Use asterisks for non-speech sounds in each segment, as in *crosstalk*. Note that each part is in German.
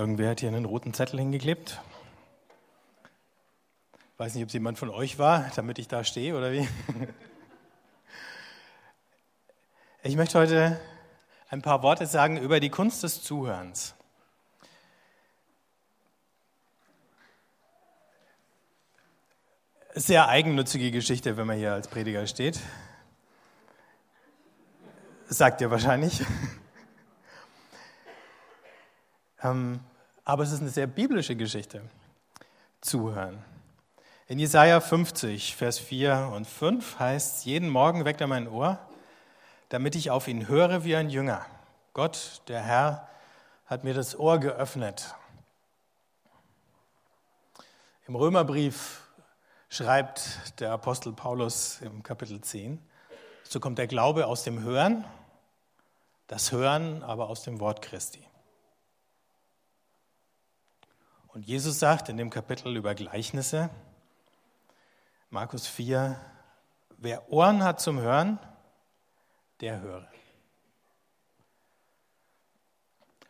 Irgendwer hat hier einen roten Zettel hingeklebt. Ich weiß nicht, ob es jemand von euch war, damit ich da stehe oder wie. *laughs* Ich möchte heute ein paar Worte sagen über die Kunst des Zuhörens. Sehr eigennützige Geschichte, wenn man hier als Prediger steht. Sagt ihr wahrscheinlich. *laughs* Ähm, aber es ist eine sehr biblische Geschichte. Zuhören. In Jesaja 50, Vers 4 und 5 heißt: Jeden Morgen weckt er mein Ohr, damit ich auf ihn höre wie ein Jünger. Gott, der Herr, hat mir das Ohr geöffnet. Im Römerbrief schreibt der Apostel Paulus im Kapitel 10, so kommt der Glaube aus dem Hören, das Hören aber aus dem Wort Christi. Und Jesus sagt in dem Kapitel über Gleichnisse, Markus 4, wer Ohren hat zum Hören, der höre.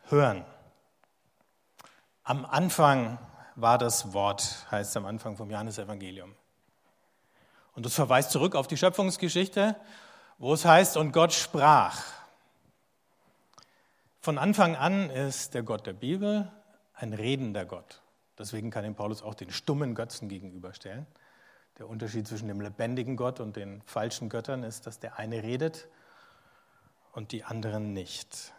Hören. Am Anfang war das Wort, heißt am Anfang vom Johannesevangelium. Und das verweist zurück auf die Schöpfungsgeschichte, wo es heißt, und Gott sprach. Von Anfang an ist der Gott der Bibel ein redender Gott. Deswegen kann ihm Paulus auch den stummen Götzen gegenüberstellen. Der Unterschied zwischen dem lebendigen Gott und den falschen Göttern ist, dass der eine redet und die anderen nicht.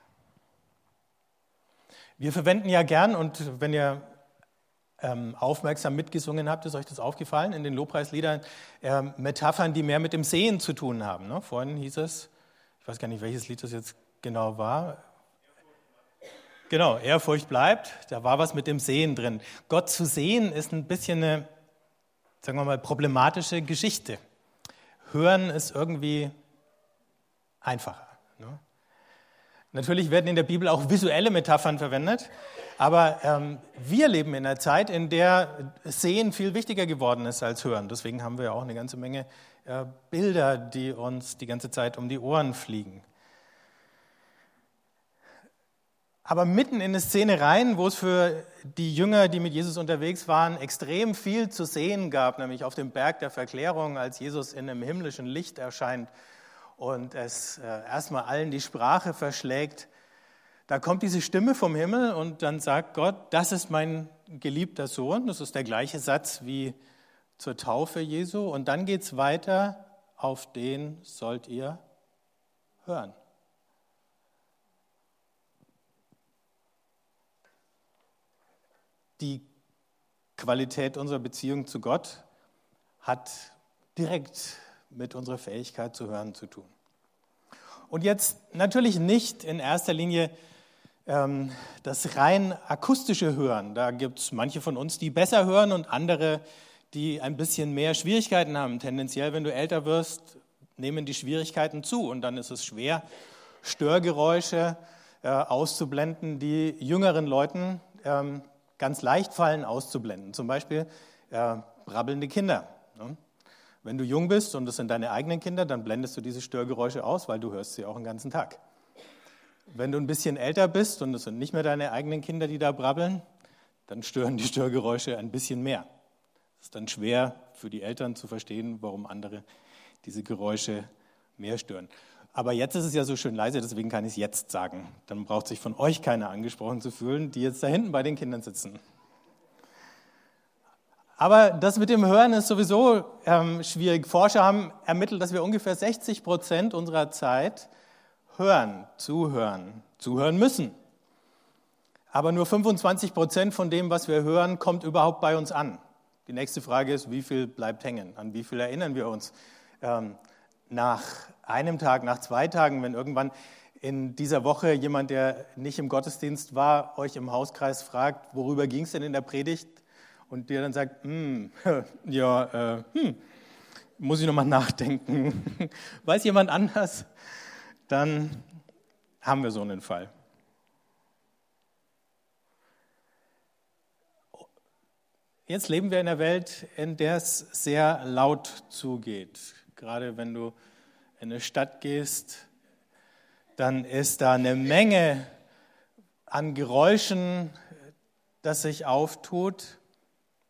Wir verwenden ja gern, und wenn ihr ähm, aufmerksam mitgesungen habt, ist euch das aufgefallen, in den Lobpreisliedern äh, Metaphern, die mehr mit dem Sehen zu tun haben. Ne? Vorhin hieß es, ich weiß gar nicht, welches Lied das jetzt genau war, Genau, Ehrfurcht bleibt. Da war was mit dem Sehen drin. Gott zu sehen ist ein bisschen eine, sagen wir mal, problematische Geschichte. Hören ist irgendwie einfacher. Ne? Natürlich werden in der Bibel auch visuelle Metaphern verwendet, aber ähm, wir leben in einer Zeit, in der Sehen viel wichtiger geworden ist als Hören. Deswegen haben wir auch eine ganze Menge äh, Bilder, die uns die ganze Zeit um die Ohren fliegen. Aber mitten in eine Szene rein, wo es für die Jünger, die mit Jesus unterwegs waren, extrem viel zu sehen gab, nämlich auf dem Berg der Verklärung, als Jesus in einem himmlischen Licht erscheint und es äh, erstmal allen die Sprache verschlägt. Da kommt diese Stimme vom Himmel und dann sagt Gott, das ist mein geliebter Sohn. Das ist der gleiche Satz wie zur Taufe Jesu. Und dann geht es weiter, auf den sollt ihr hören. Die Qualität unserer Beziehung zu Gott hat direkt mit unserer Fähigkeit zu hören zu tun. Und jetzt natürlich nicht in erster Linie ähm, das rein akustische Hören. Da gibt es manche von uns, die besser hören und andere, die ein bisschen mehr Schwierigkeiten haben. Tendenziell, wenn du älter wirst, nehmen die Schwierigkeiten zu und dann ist es schwer, Störgeräusche äh, auszublenden, die jüngeren Leuten ähm, ganz leicht fallen, auszublenden. Zum Beispiel äh, brabbelnde Kinder. Ne? Wenn du jung bist und es sind deine eigenen Kinder, dann blendest du diese Störgeräusche aus, weil du hörst sie auch den ganzen Tag. Wenn du ein bisschen älter bist und es sind nicht mehr deine eigenen Kinder, die da brabbeln, dann stören die Störgeräusche ein bisschen mehr. Es ist dann schwer für die Eltern zu verstehen, warum andere diese Geräusche mehr stören. Aber jetzt ist es ja so schön leise, deswegen kann ich es jetzt sagen. Dann braucht sich von euch keiner angesprochen zu fühlen, die jetzt da hinten bei den Kindern sitzen. Aber das mit dem Hören ist sowieso ähm, schwierig. Forscher haben ermittelt, dass wir ungefähr 60 Prozent unserer Zeit hören, zuhören, zuhören müssen. Aber nur 25 Prozent von dem, was wir hören, kommt überhaupt bei uns an. Die nächste Frage ist, wie viel bleibt hängen? An wie viel erinnern wir uns? Ähm, nach einem Tag, nach zwei Tagen, wenn irgendwann in dieser Woche jemand, der nicht im Gottesdienst war, euch im Hauskreis fragt, worüber ging es denn in der Predigt? Und der dann sagt, hm, *laughs* ja, äh, hm, muss ich nochmal nachdenken. *laughs* Weiß jemand anders? Dann haben wir so einen Fall. Jetzt leben wir in einer Welt, in der es sehr laut zugeht. Gerade wenn du in eine Stadt gehst, dann ist da eine Menge an Geräuschen, das sich auftut.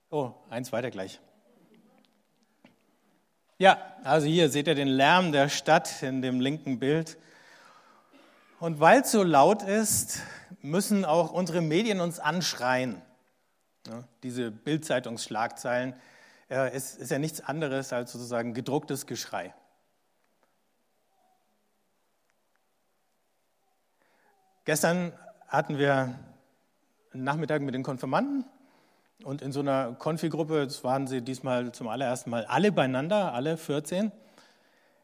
Oh, eins weiter gleich. Ja, also hier seht ihr den Lärm der Stadt in dem linken Bild. Und weil es so laut ist, müssen auch unsere Medien uns anschreien. Ja, diese Bildzeitungsschlagzeilen äh, ist, ist ja nichts anderes als sozusagen gedrucktes Geschrei. Gestern hatten wir einen Nachmittag mit den Konfirmanden und in so einer Konfigruppe, das waren sie diesmal zum allerersten Mal alle beieinander, alle 14,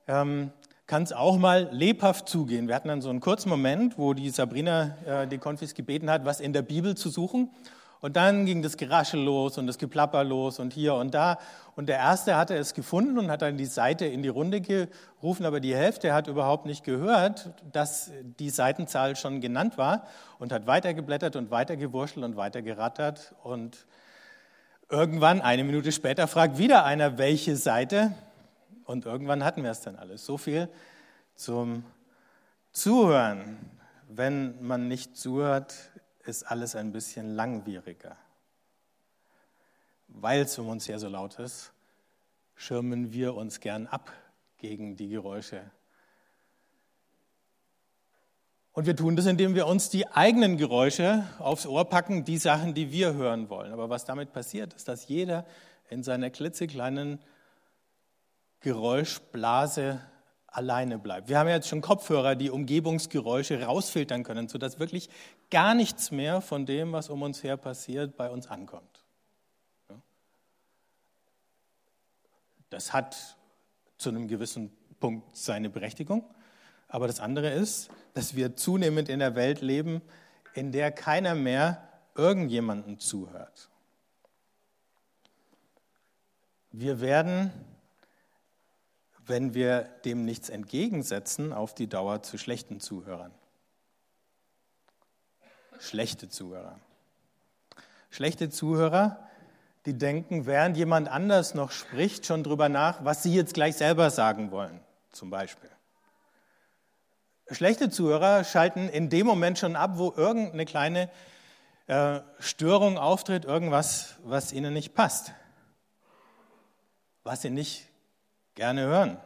ähm, kann es auch mal lebhaft zugehen. Wir hatten dann so einen kurzen Moment, wo die Sabrina äh, die Konfis gebeten hat, was in der Bibel zu suchen. Und dann ging das Geraschel los und das Geplapper los und hier und da. Und der Erste hatte es gefunden und hat dann die Seite in die Runde gerufen, aber die Hälfte hat überhaupt nicht gehört, dass die Seitenzahl schon genannt war und hat weitergeblättert und weitergewurschtelt und weitergerattert. Und irgendwann, eine Minute später, fragt wieder einer, welche Seite. Und irgendwann hatten wir es dann alles. So viel zum Zuhören. Wenn man nicht zuhört, ist alles ein bisschen langwieriger. Weil es um uns her so laut ist, schirmen wir uns gern ab gegen die Geräusche. Und wir tun das, indem wir uns die eigenen Geräusche aufs Ohr packen, die Sachen, die wir hören wollen. Aber was damit passiert, ist, dass jeder in seiner klitzekleinen Geräuschblase alleine bleibt. Wir haben jetzt schon Kopfhörer, die Umgebungsgeräusche rausfiltern können, sodass wirklich gar nichts mehr von dem, was um uns her passiert, bei uns ankommt. Das hat zu einem gewissen Punkt seine Berechtigung. Aber das andere ist, dass wir zunehmend in der Welt leben, in der keiner mehr irgendjemandem zuhört. Wir werden wenn wir dem nichts entgegensetzen, auf die Dauer zu schlechten Zuhörern. Schlechte Zuhörer. Schlechte Zuhörer, die denken, während jemand anders noch spricht, schon drüber nach, was sie jetzt gleich selber sagen wollen, zum Beispiel. Schlechte Zuhörer schalten in dem Moment schon ab, wo irgendeine kleine äh, Störung auftritt, irgendwas, was ihnen nicht passt, was sie nicht gerne hören.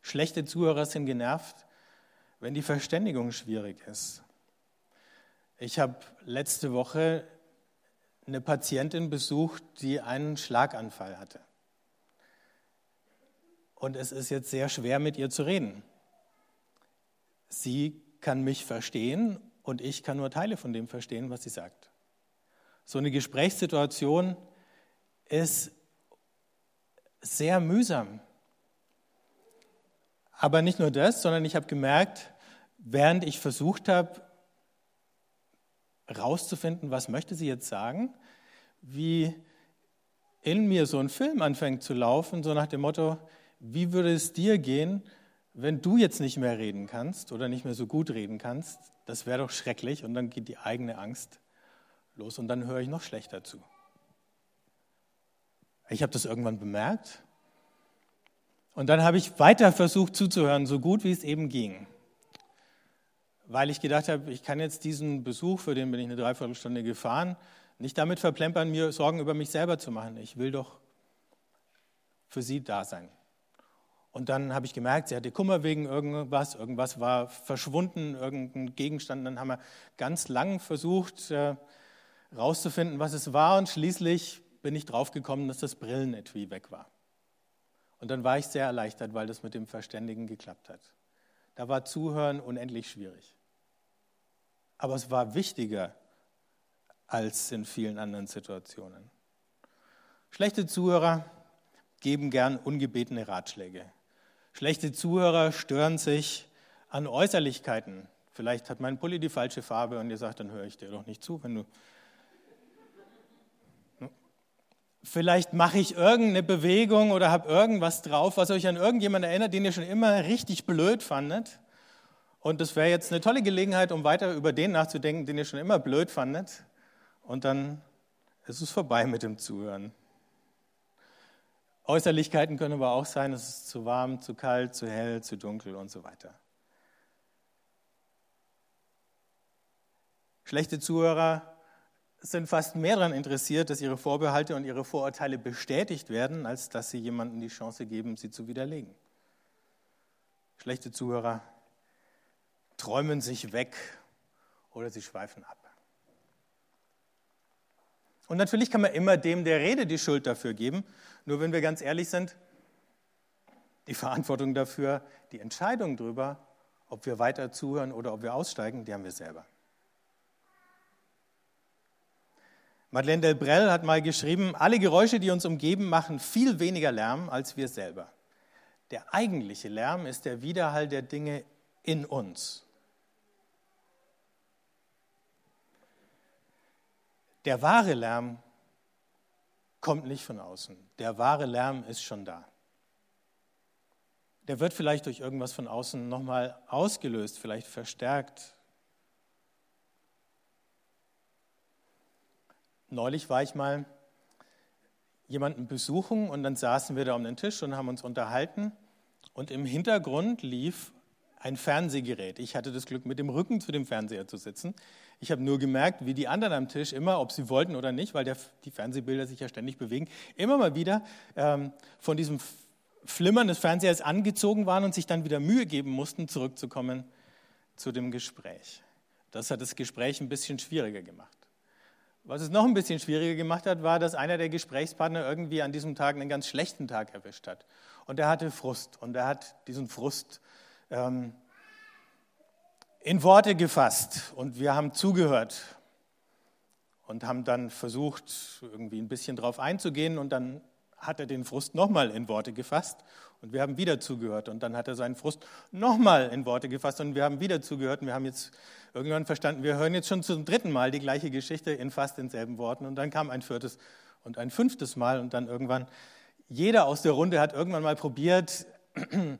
Schlechte Zuhörer sind genervt, wenn die Verständigung schwierig ist. Ich habe letzte Woche eine Patientin besucht, die einen Schlaganfall hatte. Und es ist jetzt sehr schwer, mit ihr zu reden. Sie kann mich verstehen und ich kann nur Teile von dem verstehen, was sie sagt. So eine Gesprächssituation ist sehr mühsam. Aber nicht nur das, sondern ich habe gemerkt, während ich versucht habe, rauszufinden, was möchte sie jetzt sagen, wie in mir so ein Film anfängt zu laufen, so nach dem Motto, wie würde es dir gehen, wenn du jetzt nicht mehr reden kannst oder nicht mehr so gut reden kannst? Das wäre doch schrecklich und dann geht die eigene Angst los und dann höre ich noch schlechter zu. Ich habe das irgendwann bemerkt. Und dann habe ich weiter versucht zuzuhören, so gut wie es eben ging. Weil ich gedacht habe, ich kann jetzt diesen Besuch, für den bin ich eine Dreiviertelstunde gefahren, nicht damit verplempern, mir Sorgen über mich selber zu machen. Ich will doch für sie da sein. Und dann habe ich gemerkt, sie hatte Kummer wegen irgendwas, irgendwas war verschwunden, irgendein Gegenstand. Dann haben wir ganz lang versucht, herauszufinden, äh, was es war. Und schließlich bin ich draufgekommen, dass das Brillenetui weg war. Und dann war ich sehr erleichtert, weil das mit dem Verständigen geklappt hat. Da war Zuhören unendlich schwierig. Aber es war wichtiger als in vielen anderen Situationen. Schlechte Zuhörer geben gern ungebetene Ratschläge. Schlechte Zuhörer stören sich an Äußerlichkeiten. Vielleicht hat mein Pulli die falsche Farbe und ihr sagt, dann höre ich dir doch nicht zu, wenn du Vielleicht mache ich irgendeine Bewegung oder habe irgendwas drauf, was euch an irgendjemanden erinnert, den ihr schon immer richtig blöd fandet. Und das wäre jetzt eine tolle Gelegenheit, um weiter über den nachzudenken, den ihr schon immer blöd fandet. Und dann ist es vorbei mit dem Zuhören. Äußerlichkeiten können aber auch sein, es ist zu warm, zu kalt, zu hell, zu dunkel und so weiter. Schlechte Zuhörer sind fast mehr daran interessiert, dass ihre Vorbehalte und ihre Vorurteile bestätigt werden, als dass sie jemandem die Chance geben, sie zu widerlegen. Schlechte Zuhörer träumen sich weg oder sie schweifen ab. Und natürlich kann man immer dem, der Rede, die Schuld dafür geben. Nur wenn wir ganz ehrlich sind, die Verantwortung dafür, die Entscheidung darüber, ob wir weiter zuhören oder ob wir aussteigen, die haben wir selber. Madeleine Delbrel hat mal geschrieben, alle Geräusche, die uns umgeben, machen viel weniger Lärm als wir selber. Der eigentliche Lärm ist der Widerhall der Dinge in uns. Der wahre Lärm kommt nicht von außen. Der wahre Lärm ist schon da. Der wird vielleicht durch irgendwas von außen nochmal ausgelöst, vielleicht verstärkt. Neulich war ich mal jemanden besuchen und dann saßen wir da um den Tisch und haben uns unterhalten und im Hintergrund lief ein Fernsehgerät. Ich hatte das Glück, mit dem Rücken zu dem Fernseher zu sitzen. Ich habe nur gemerkt, wie die anderen am Tisch immer, ob sie wollten oder nicht, weil der, die Fernsehbilder sich ja ständig bewegen, immer mal wieder ähm, von diesem Flimmern des Fernsehers angezogen waren und sich dann wieder Mühe geben mussten, zurückzukommen zu dem Gespräch. Das hat das Gespräch ein bisschen schwieriger gemacht. Was es noch ein bisschen schwieriger gemacht hat, war, dass einer der Gesprächspartner irgendwie an diesem Tag einen ganz schlechten Tag erwischt hat. Und er hatte Frust. Und er hat diesen Frust ähm, in Worte gefasst. Und wir haben zugehört und haben dann versucht, irgendwie ein bisschen drauf einzugehen. Und dann hat er den Frust nochmal in Worte gefasst und wir haben wieder zugehört. Und dann hat er seinen Frust nochmal in Worte gefasst. Und wir haben wieder zugehört. Und wir haben jetzt irgendwann verstanden, wir hören jetzt schon zum dritten Mal die gleiche Geschichte in fast denselben Worten. Und dann kam ein viertes und ein fünftes Mal. Und dann irgendwann, jeder aus der Runde hat irgendwann mal probiert, *clears throat*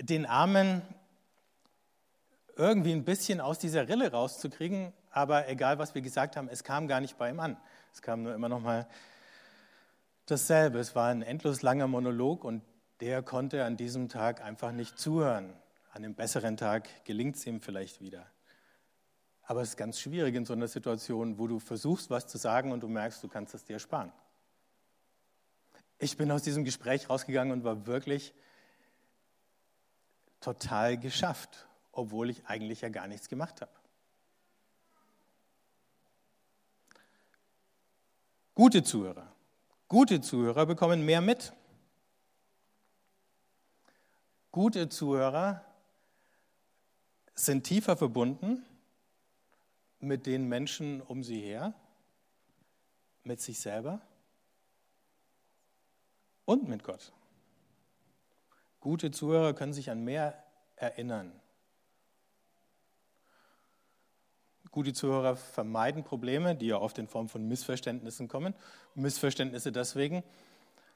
den Armen irgendwie ein bisschen aus dieser Rille rauszukriegen, aber egal, was wir gesagt haben, es kam gar nicht bei ihm an. Es kam nur immer noch mal dasselbe. Es war ein endlos langer Monolog und der konnte an diesem Tag einfach nicht zuhören. An einem besseren Tag gelingt es ihm vielleicht wieder. Aber es ist ganz schwierig in so einer Situation, wo du versuchst, was zu sagen und du merkst, du kannst es dir sparen. Ich bin aus diesem Gespräch rausgegangen und war wirklich total geschafft, obwohl ich eigentlich ja gar nichts gemacht habe. Gute Zuhörer. Gute Zuhörer bekommen mehr mit. Gute Zuhörer sind tiefer verbunden mit den Menschen um sie her, mit sich selber und mit Gott. Gute Zuhörer können sich an mehr erinnern. Gute Zuhörer vermeiden Probleme, die ja oft in Form von Missverständnissen kommen. Missverständnisse deswegen,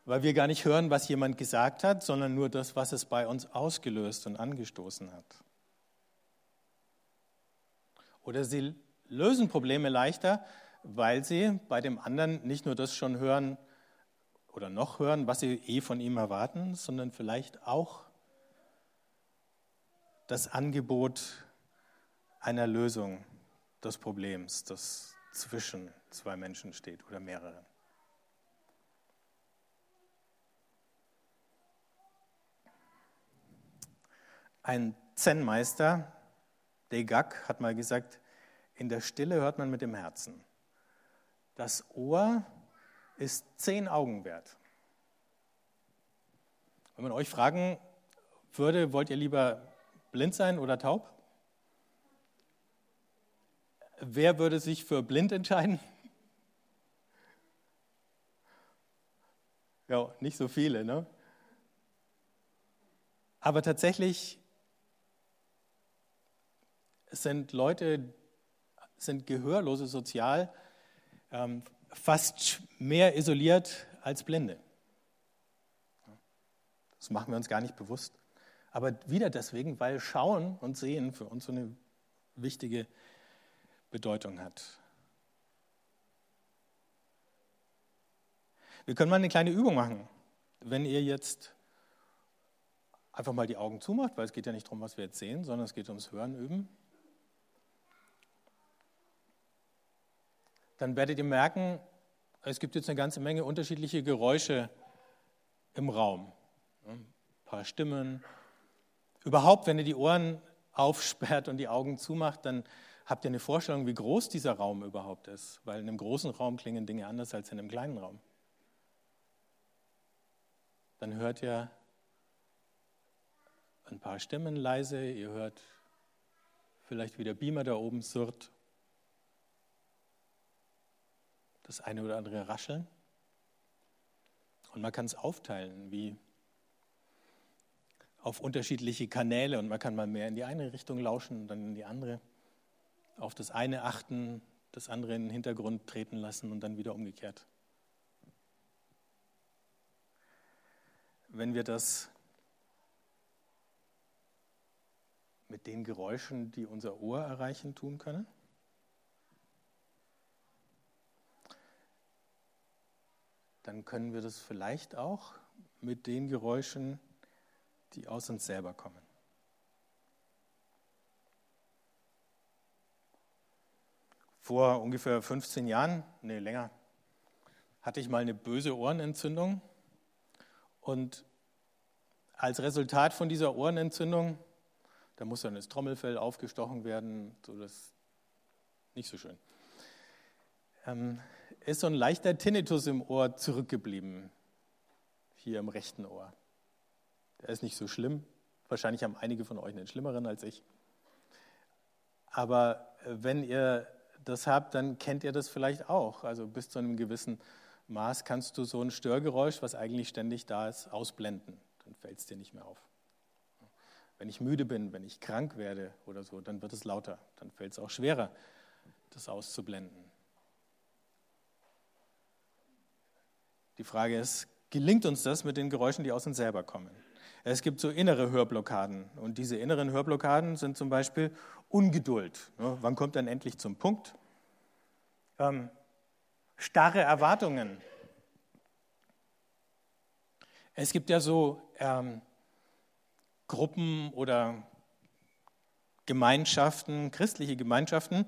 weil wir gar nicht hören, was jemand gesagt hat, sondern nur das, was es bei uns ausgelöst und angestoßen hat. Oder sie lösen Probleme leichter, weil sie bei dem anderen nicht nur das schon hören, oder noch hören, was sie eh von ihm erwarten, sondern vielleicht auch das Angebot einer Lösung des Problems, das zwischen zwei Menschen steht oder mehreren. Ein Zen-Meister, Degak, hat mal gesagt, in der Stille hört man mit dem Herzen. Das Ohr ist zehn Augen wert. Wenn man euch fragen würde, wollt ihr lieber blind sein oder taub? Wer würde sich für blind entscheiden? Ja, nicht so viele, ne? Aber tatsächlich sind Leute, sind Gehörlose sozial ähm, fast mehr isoliert als Blinde. Das machen wir uns gar nicht bewusst. Aber wieder deswegen, weil Schauen und Sehen für uns so eine wichtige Bedeutung hat. Wir können mal eine kleine Übung machen. Wenn ihr jetzt einfach mal die Augen zumacht, weil es geht ja nicht darum, was wir jetzt sehen, sondern es geht ums Hören üben. dann werdet ihr merken, es gibt jetzt eine ganze Menge unterschiedliche Geräusche im Raum. Ein paar Stimmen. Überhaupt, wenn ihr die Ohren aufsperrt und die Augen zumacht, dann habt ihr eine Vorstellung, wie groß dieser Raum überhaupt ist. Weil in einem großen Raum klingen Dinge anders als in einem kleinen Raum. Dann hört ihr ein paar Stimmen leise, ihr hört vielleicht wie der Beamer da oben surrt, das eine oder andere Rascheln. Und man kann es aufteilen, wie auf unterschiedliche Kanäle und man kann mal mehr in die eine Richtung lauschen und dann in die andere. Auf das eine achten, das andere in den Hintergrund treten lassen und dann wieder umgekehrt. Wenn wir das mit den Geräuschen, die unser Ohr erreichen, tun können? Dann können wir das vielleicht auch mit den Geräuschen, die aus uns selber kommen. Vor ungefähr 15 Jahren, nee, länger, hatte ich mal eine böse Ohrenentzündung. Und als Resultat von dieser Ohrenentzündung da muss dann das Trommelfell aufgestochen werden, so das nicht so schön. Ähm, ist so ein leichter Tinnitus im Ohr zurückgeblieben, hier im rechten Ohr. Der ist nicht so schlimm. Wahrscheinlich haben einige von euch einen schlimmeren als ich. Aber äh, wenn ihr das habt, dann kennt ihr das vielleicht auch. Also bis zu einem gewissen Maß kannst du so ein Störgeräusch, was eigentlich ständig da ist, ausblenden. Dann fällt es dir nicht mehr auf. Wenn ich müde bin, wenn ich krank werde oder so, dann wird es lauter. Dann fällt es auch schwerer, das auszublenden. Die Frage ist, gelingt uns das mit den Geräuschen, die aus uns selber kommen? Es gibt so innere Hörblockaden und diese inneren Hörblockaden sind zum Beispiel Ungeduld. Wann kommt dann endlich zum Punkt? Ähm, starre Erwartungen. Es gibt ja so ähm, Gruppen oder Gemeinschaften, christliche Gemeinschaften,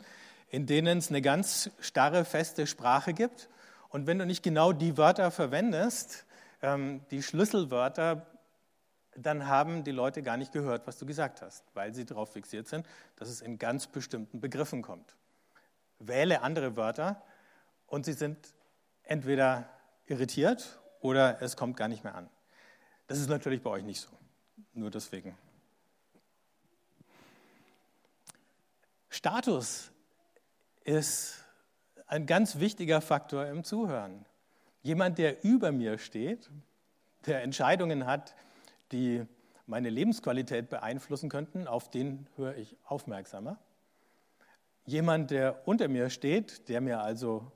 in denen es eine ganz starre, feste Sprache gibt. Und wenn du nicht genau die Wörter verwendest, ähm, die Schlüsselwörter, dann haben die Leute gar nicht gehört, was du gesagt hast, weil sie darauf fixiert sind, dass es in ganz bestimmten Begriffen kommt. Wähle andere Wörter und sie sind entweder irritiert oder es kommt gar nicht mehr an. Das ist natürlich bei euch nicht so. Nur deswegen. Status ist ein ganz wichtiger Faktor im Zuhören. Jemand, der über mir steht, der Entscheidungen hat, die meine Lebensqualität beeinflussen könnten, auf den höre ich aufmerksamer. Jemand, der unter mir steht, der mir also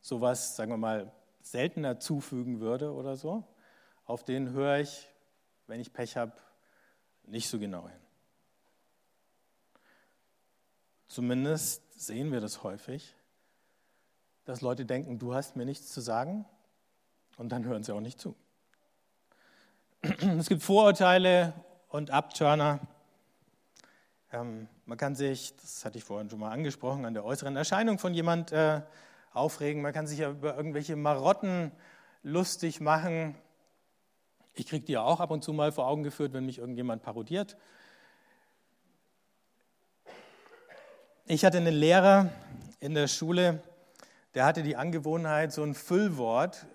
sowas, sagen wir mal, seltener zufügen würde oder so, auf den höre ich wenn ich Pech habe, nicht so genau hin. Zumindest sehen wir das häufig, dass Leute denken, du hast mir nichts zu sagen und dann hören sie auch nicht zu. *clears throat* Es gibt Vorurteile und Abturner. Ähm, man kann sich, das hatte ich vorhin schon mal angesprochen, an der äußeren Erscheinung von jemand äh, aufregen. Man kann sich ja über irgendwelche Marotten lustig machen. Ich kriege die ja auch ab und zu mal vor Augen geführt, wenn mich irgendjemand parodiert. Ich hatte einen Lehrer in der Schule, der hatte die Angewohnheit, so ein Füllwort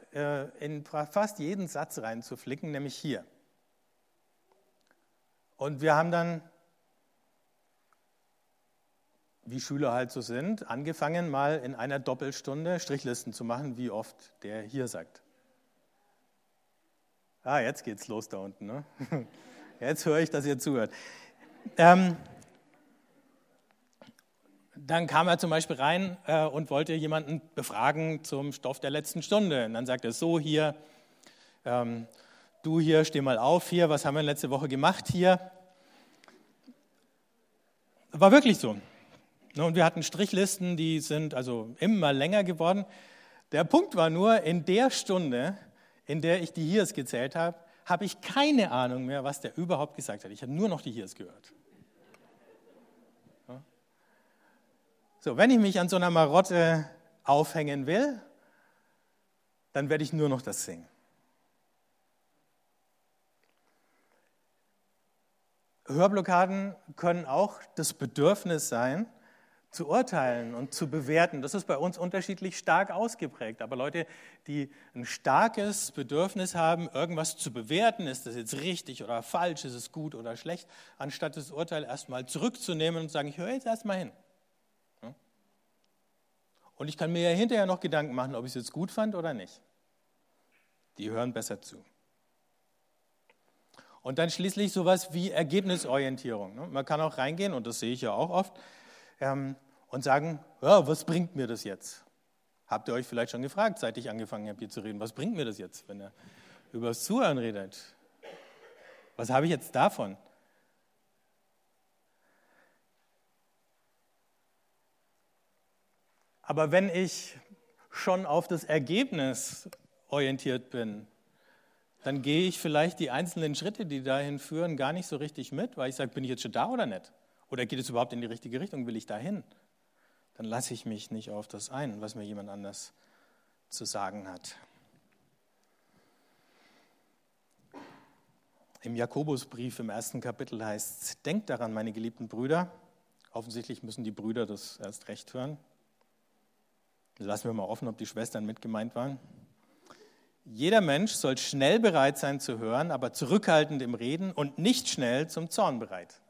in fast jeden Satz reinzuflicken, nämlich hier. Und wir haben dann, wie Schüler halt so sind, angefangen, mal in einer Doppelstunde Strichlisten zu machen, wie oft der hier sagt. Ah, jetzt geht's los da unten. Ne? *laughs* Jetzt höre ich, dass ihr zuhört. Ähm, dann kam er zum Beispiel rein äh, und wollte jemanden befragen zum Stoff der letzten Stunde. Und dann sagt er so hier, ähm, du hier, steh mal auf hier, was haben wir letzte Woche gemacht hier? War wirklich so. Ne, und wir hatten Strichlisten, die sind also immer länger geworden. Der Punkt war nur, in der Stunde in der ich die Hiers gezählt habe, habe ich keine Ahnung mehr, was der überhaupt gesagt hat. Ich habe nur noch die Hiers gehört. So, wenn ich mich an so einer Marotte aufhängen will, dann werde ich nur noch das singen. Hörblockaden können auch das Bedürfnis sein, zu urteilen und zu bewerten. Das ist bei uns unterschiedlich stark ausgeprägt. Aber Leute, die ein starkes Bedürfnis haben, irgendwas zu bewerten, ist das jetzt richtig oder falsch, ist es gut oder schlecht, anstatt das Urteil erstmal zurückzunehmen und zu sagen, ich höre jetzt erstmal hin. Und ich kann mir ja hinterher noch Gedanken machen, ob ich es jetzt gut fand oder nicht. Die hören besser zu. Und dann schließlich sowas wie Ergebnisorientierung. Ne? Man kann auch reingehen, und das sehe ich ja auch oft, ähm, und sagen, ja, was bringt mir das jetzt? Habt ihr euch vielleicht schon gefragt, seit ich angefangen habe, hier zu reden, was bringt mir das jetzt, wenn er über das Zuhören redet? Was habe ich jetzt davon? Aber wenn ich schon auf das Ergebnis orientiert bin, dann gehe ich vielleicht die einzelnen Schritte, die dahin führen, gar nicht so richtig mit, weil ich sage, bin ich jetzt schon da oder nicht? Oder geht es überhaupt in die richtige Richtung? Will ich dahin? Dann lasse ich mich nicht auf das ein, was mir jemand anders zu sagen hat. Im Jakobusbrief im ersten Kapitel heißt es, denkt daran, meine geliebten Brüder. Offensichtlich müssen die Brüder das erst recht hören. Lassen wir mal offen, ob die Schwestern mit gemeint waren. Jeder Mensch soll schnell bereit sein zu hören, aber zurückhaltend im Reden und nicht schnell zum Zorn bereit.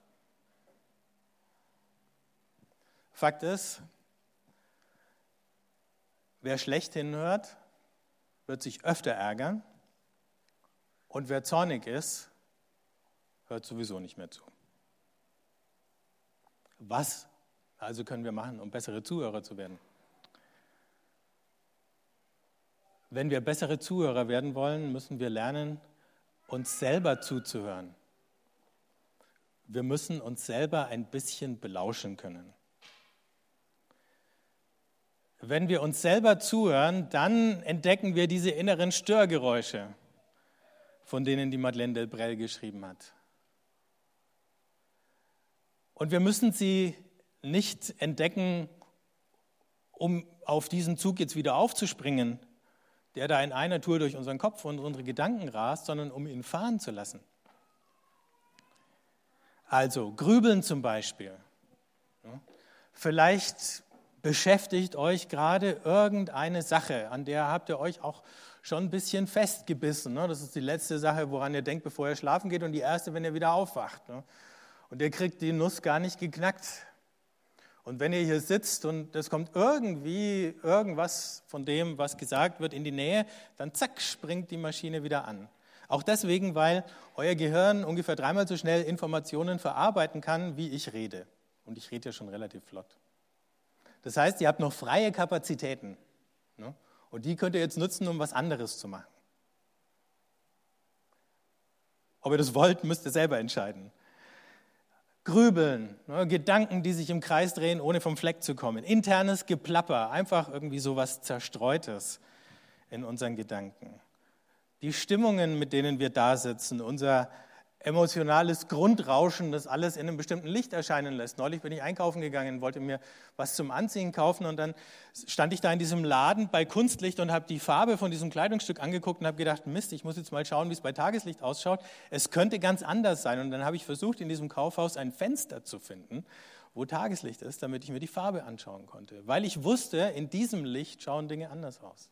Fakt ist, wer schlecht hinhört, wird sich öfter ärgern und wer zornig ist, hört sowieso nicht mehr zu. Was also können wir machen, um bessere Zuhörer zu werden? Wenn wir bessere Zuhörer werden wollen, müssen wir lernen, uns selber zuzuhören. Wir müssen uns selber ein bisschen belauschen können. Wenn wir uns selber zuhören, dann entdecken wir diese inneren Störgeräusche, von denen die Madeleine Delbrel geschrieben hat. Und wir müssen sie nicht entdecken, um auf diesen Zug jetzt wieder aufzuspringen, der da in einer Tour durch unseren Kopf und unsere Gedanken rast, sondern um ihn fahren zu lassen. Also Grübeln zum Beispiel. Vielleicht beschäftigt euch gerade irgendeine Sache, an der habt ihr euch auch schon ein bisschen festgebissen. Das ist die letzte Sache, woran ihr denkt, bevor ihr schlafen geht und die erste, wenn ihr wieder aufwacht. Und ihr kriegt die Nuss gar nicht geknackt. Und wenn ihr hier sitzt und es kommt irgendwie irgendwas von dem, was gesagt wird, in die Nähe, dann zack, springt die Maschine wieder an. Auch deswegen, weil euer Gehirn ungefähr dreimal so schnell Informationen verarbeiten kann, wie ich rede. Und ich rede ja schon relativ flott. Das heißt, ihr habt noch freie Kapazitäten. Ne? Und die könnt ihr jetzt nutzen, um was anderes zu machen. Ob ihr das wollt, müsst ihr selber entscheiden. Grübeln, ne, Gedanken, die sich im Kreis drehen, ohne vom Fleck zu kommen. Internes Geplapper, einfach irgendwie so was Zerstreutes in unseren Gedanken. Die Stimmungen, mit denen wir da sitzen, unser emotionales Grundrauschen, das alles in einem bestimmten Licht erscheinen lässt. Neulich bin ich einkaufen gegangen, wollte mir was zum Anziehen kaufen und dann stand ich da in diesem Laden bei Kunstlicht und habe die Farbe von diesem Kleidungsstück angeguckt und habe gedacht, Mist, ich muss jetzt mal schauen, wie es bei Tageslicht ausschaut. Es könnte ganz anders sein und dann habe ich versucht, in diesem Kaufhaus ein Fenster zu finden, wo Tageslicht ist, damit ich mir die Farbe anschauen konnte, weil ich wusste, in diesem Licht schauen Dinge anders aus.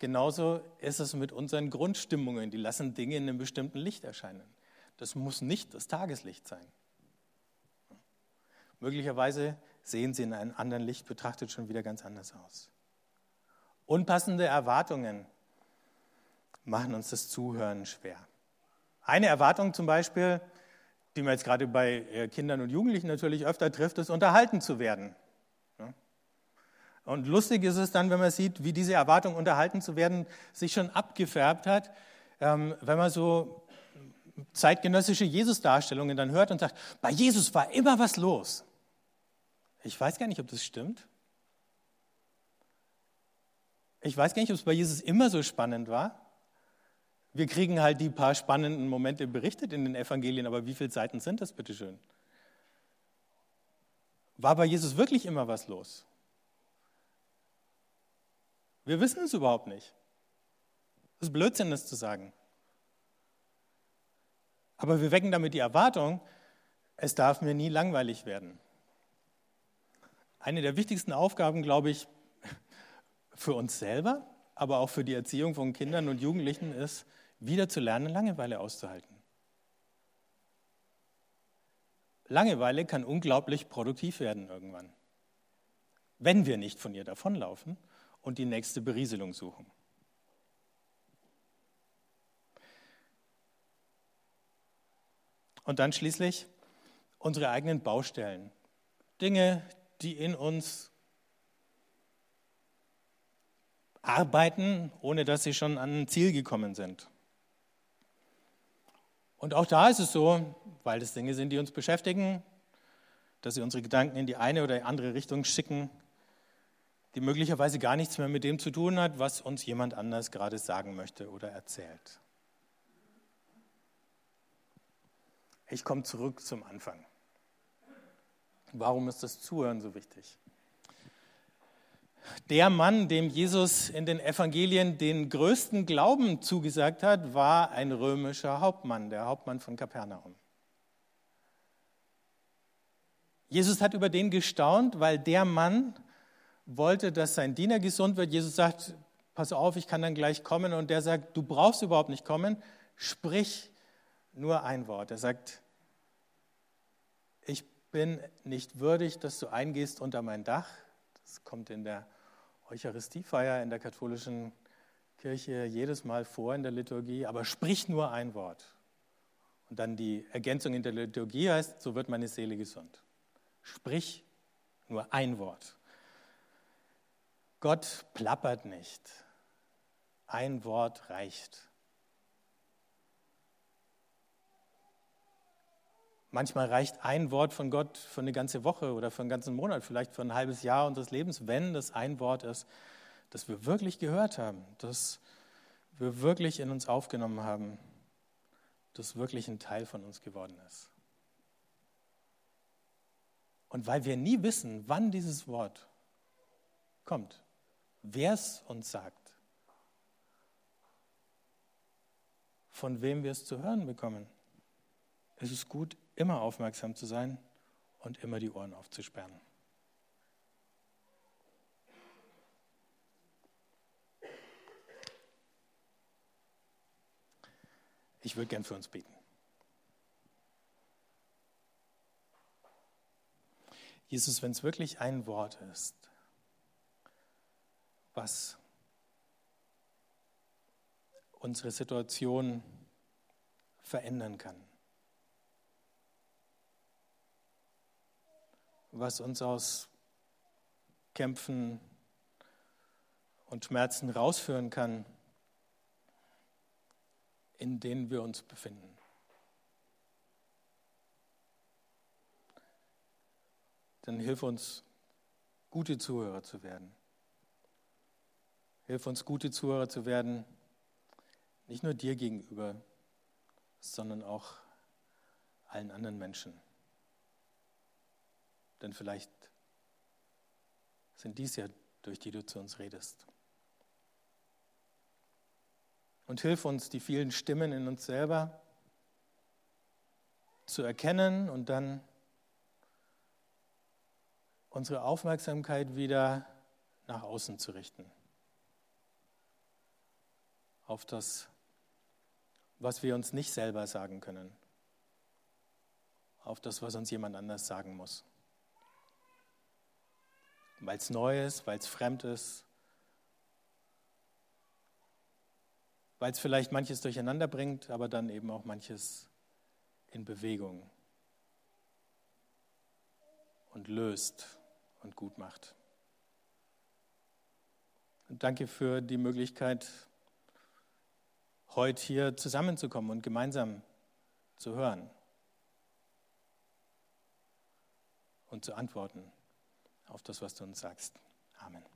Genauso ist es mit unseren Grundstimmungen, die lassen Dinge in einem bestimmten Licht erscheinen. Das muss nicht das Tageslicht sein. Möglicherweise sehen sie in einem anderen Licht betrachtet schon wieder ganz anders aus. Unpassende Erwartungen machen uns das Zuhören schwer. Eine Erwartung zum Beispiel, die man jetzt gerade bei äh, Kindern und Jugendlichen natürlich öfter trifft, ist unterhalten zu werden. Und lustig ist es dann, wenn man sieht, wie diese Erwartung, unterhalten zu werden, sich schon abgefärbt hat, ähm, wenn man so zeitgenössische Jesus-Darstellungen dann hört und sagt, bei Jesus war immer was los. Ich weiß gar nicht, ob das stimmt. Ich weiß gar nicht, ob es bei Jesus immer so spannend war. Wir kriegen halt die paar spannenden Momente berichtet in den Evangelien, aber wie viele Seiten sind das bitte schön? War bei Jesus wirklich immer was los? Wir wissen es überhaupt nicht. Es ist Blödsinn, das zu sagen. Aber wir wecken damit die Erwartung, es darf mir nie langweilig werden. Eine der wichtigsten Aufgaben, glaube ich, für uns selber, aber auch für die Erziehung von Kindern und Jugendlichen ist, wieder zu lernen, Langeweile auszuhalten. Langeweile kann unglaublich produktiv werden irgendwann, wenn wir nicht von ihr davonlaufen und die nächste Berieselung suchen. Und dann schließlich unsere eigenen Baustellen. Dinge, die in uns arbeiten, ohne dass sie schon an ein Ziel gekommen sind. Und auch da ist es so, weil das Dinge sind, die uns beschäftigen, dass sie unsere Gedanken in die eine oder andere Richtung schicken, die möglicherweise gar nichts mehr mit dem zu tun hat, was uns jemand anders gerade sagen möchte oder erzählt. Ich komme zurück zum Anfang. Warum ist das Zuhören so wichtig? Der Mann, dem Jesus in den Evangelien den größten Glauben zugesagt hat, war ein römischer Hauptmann, der Hauptmann von Kapernaum. Jesus hat über den gestaunt, weil der Mann wollte, dass sein Diener gesund wird. Jesus sagt, pass auf, ich kann dann gleich kommen. Und der sagt, du brauchst überhaupt nicht kommen, sprich nur ein Wort. Er sagt, ich bin nicht würdig, dass du eingehst unter mein Dach. Das kommt in der Eucharistiefeier in der katholischen Kirche jedes Mal vor in der Liturgie, aber sprich nur ein Wort. Und dann die Ergänzung in der Liturgie heißt, so wird meine Seele gesund. Sprich nur ein Wort. Gott plappert nicht. Ein Wort reicht. Manchmal reicht ein Wort von Gott für eine ganze Woche oder für einen ganzen Monat, vielleicht für ein halbes Jahr unseres Lebens, wenn das ein Wort ist, das wir wirklich gehört haben, das wir wirklich in uns aufgenommen haben, das wirklich ein Teil von uns geworden ist. Und weil wir nie wissen, wann dieses Wort kommt, wer es uns sagt, von wem wir es zu hören bekommen, ist es gut, immer aufmerksam zu sein und immer die Ohren aufzusperren. Ich würde gern für uns beten. Jesus, wenn es wirklich ein Wort ist, was unsere Situation verändern kann, was uns aus Kämpfen und Schmerzen rausführen kann, in denen wir uns befinden. Dann hilf uns, gute Zuhörer zu werden. Hilf uns, gute Zuhörer zu werden, nicht nur dir gegenüber, sondern auch allen anderen Menschen. Denn vielleicht sind dies ja, durch die du zu uns redest. Und hilf uns, die vielen Stimmen in uns selber zu erkennen und dann unsere Aufmerksamkeit wieder nach außen zu richten. Auf das, was wir uns nicht selber sagen können. Auf das, was uns jemand anders sagen muss weil es neu ist, weil es fremd ist, weil es vielleicht manches durcheinander bringt, aber dann eben auch manches in Bewegung und löst und gut macht. Und danke für die Möglichkeit, heute hier zusammenzukommen und gemeinsam zu hören und zu antworten auf das, was du uns sagst. Amen.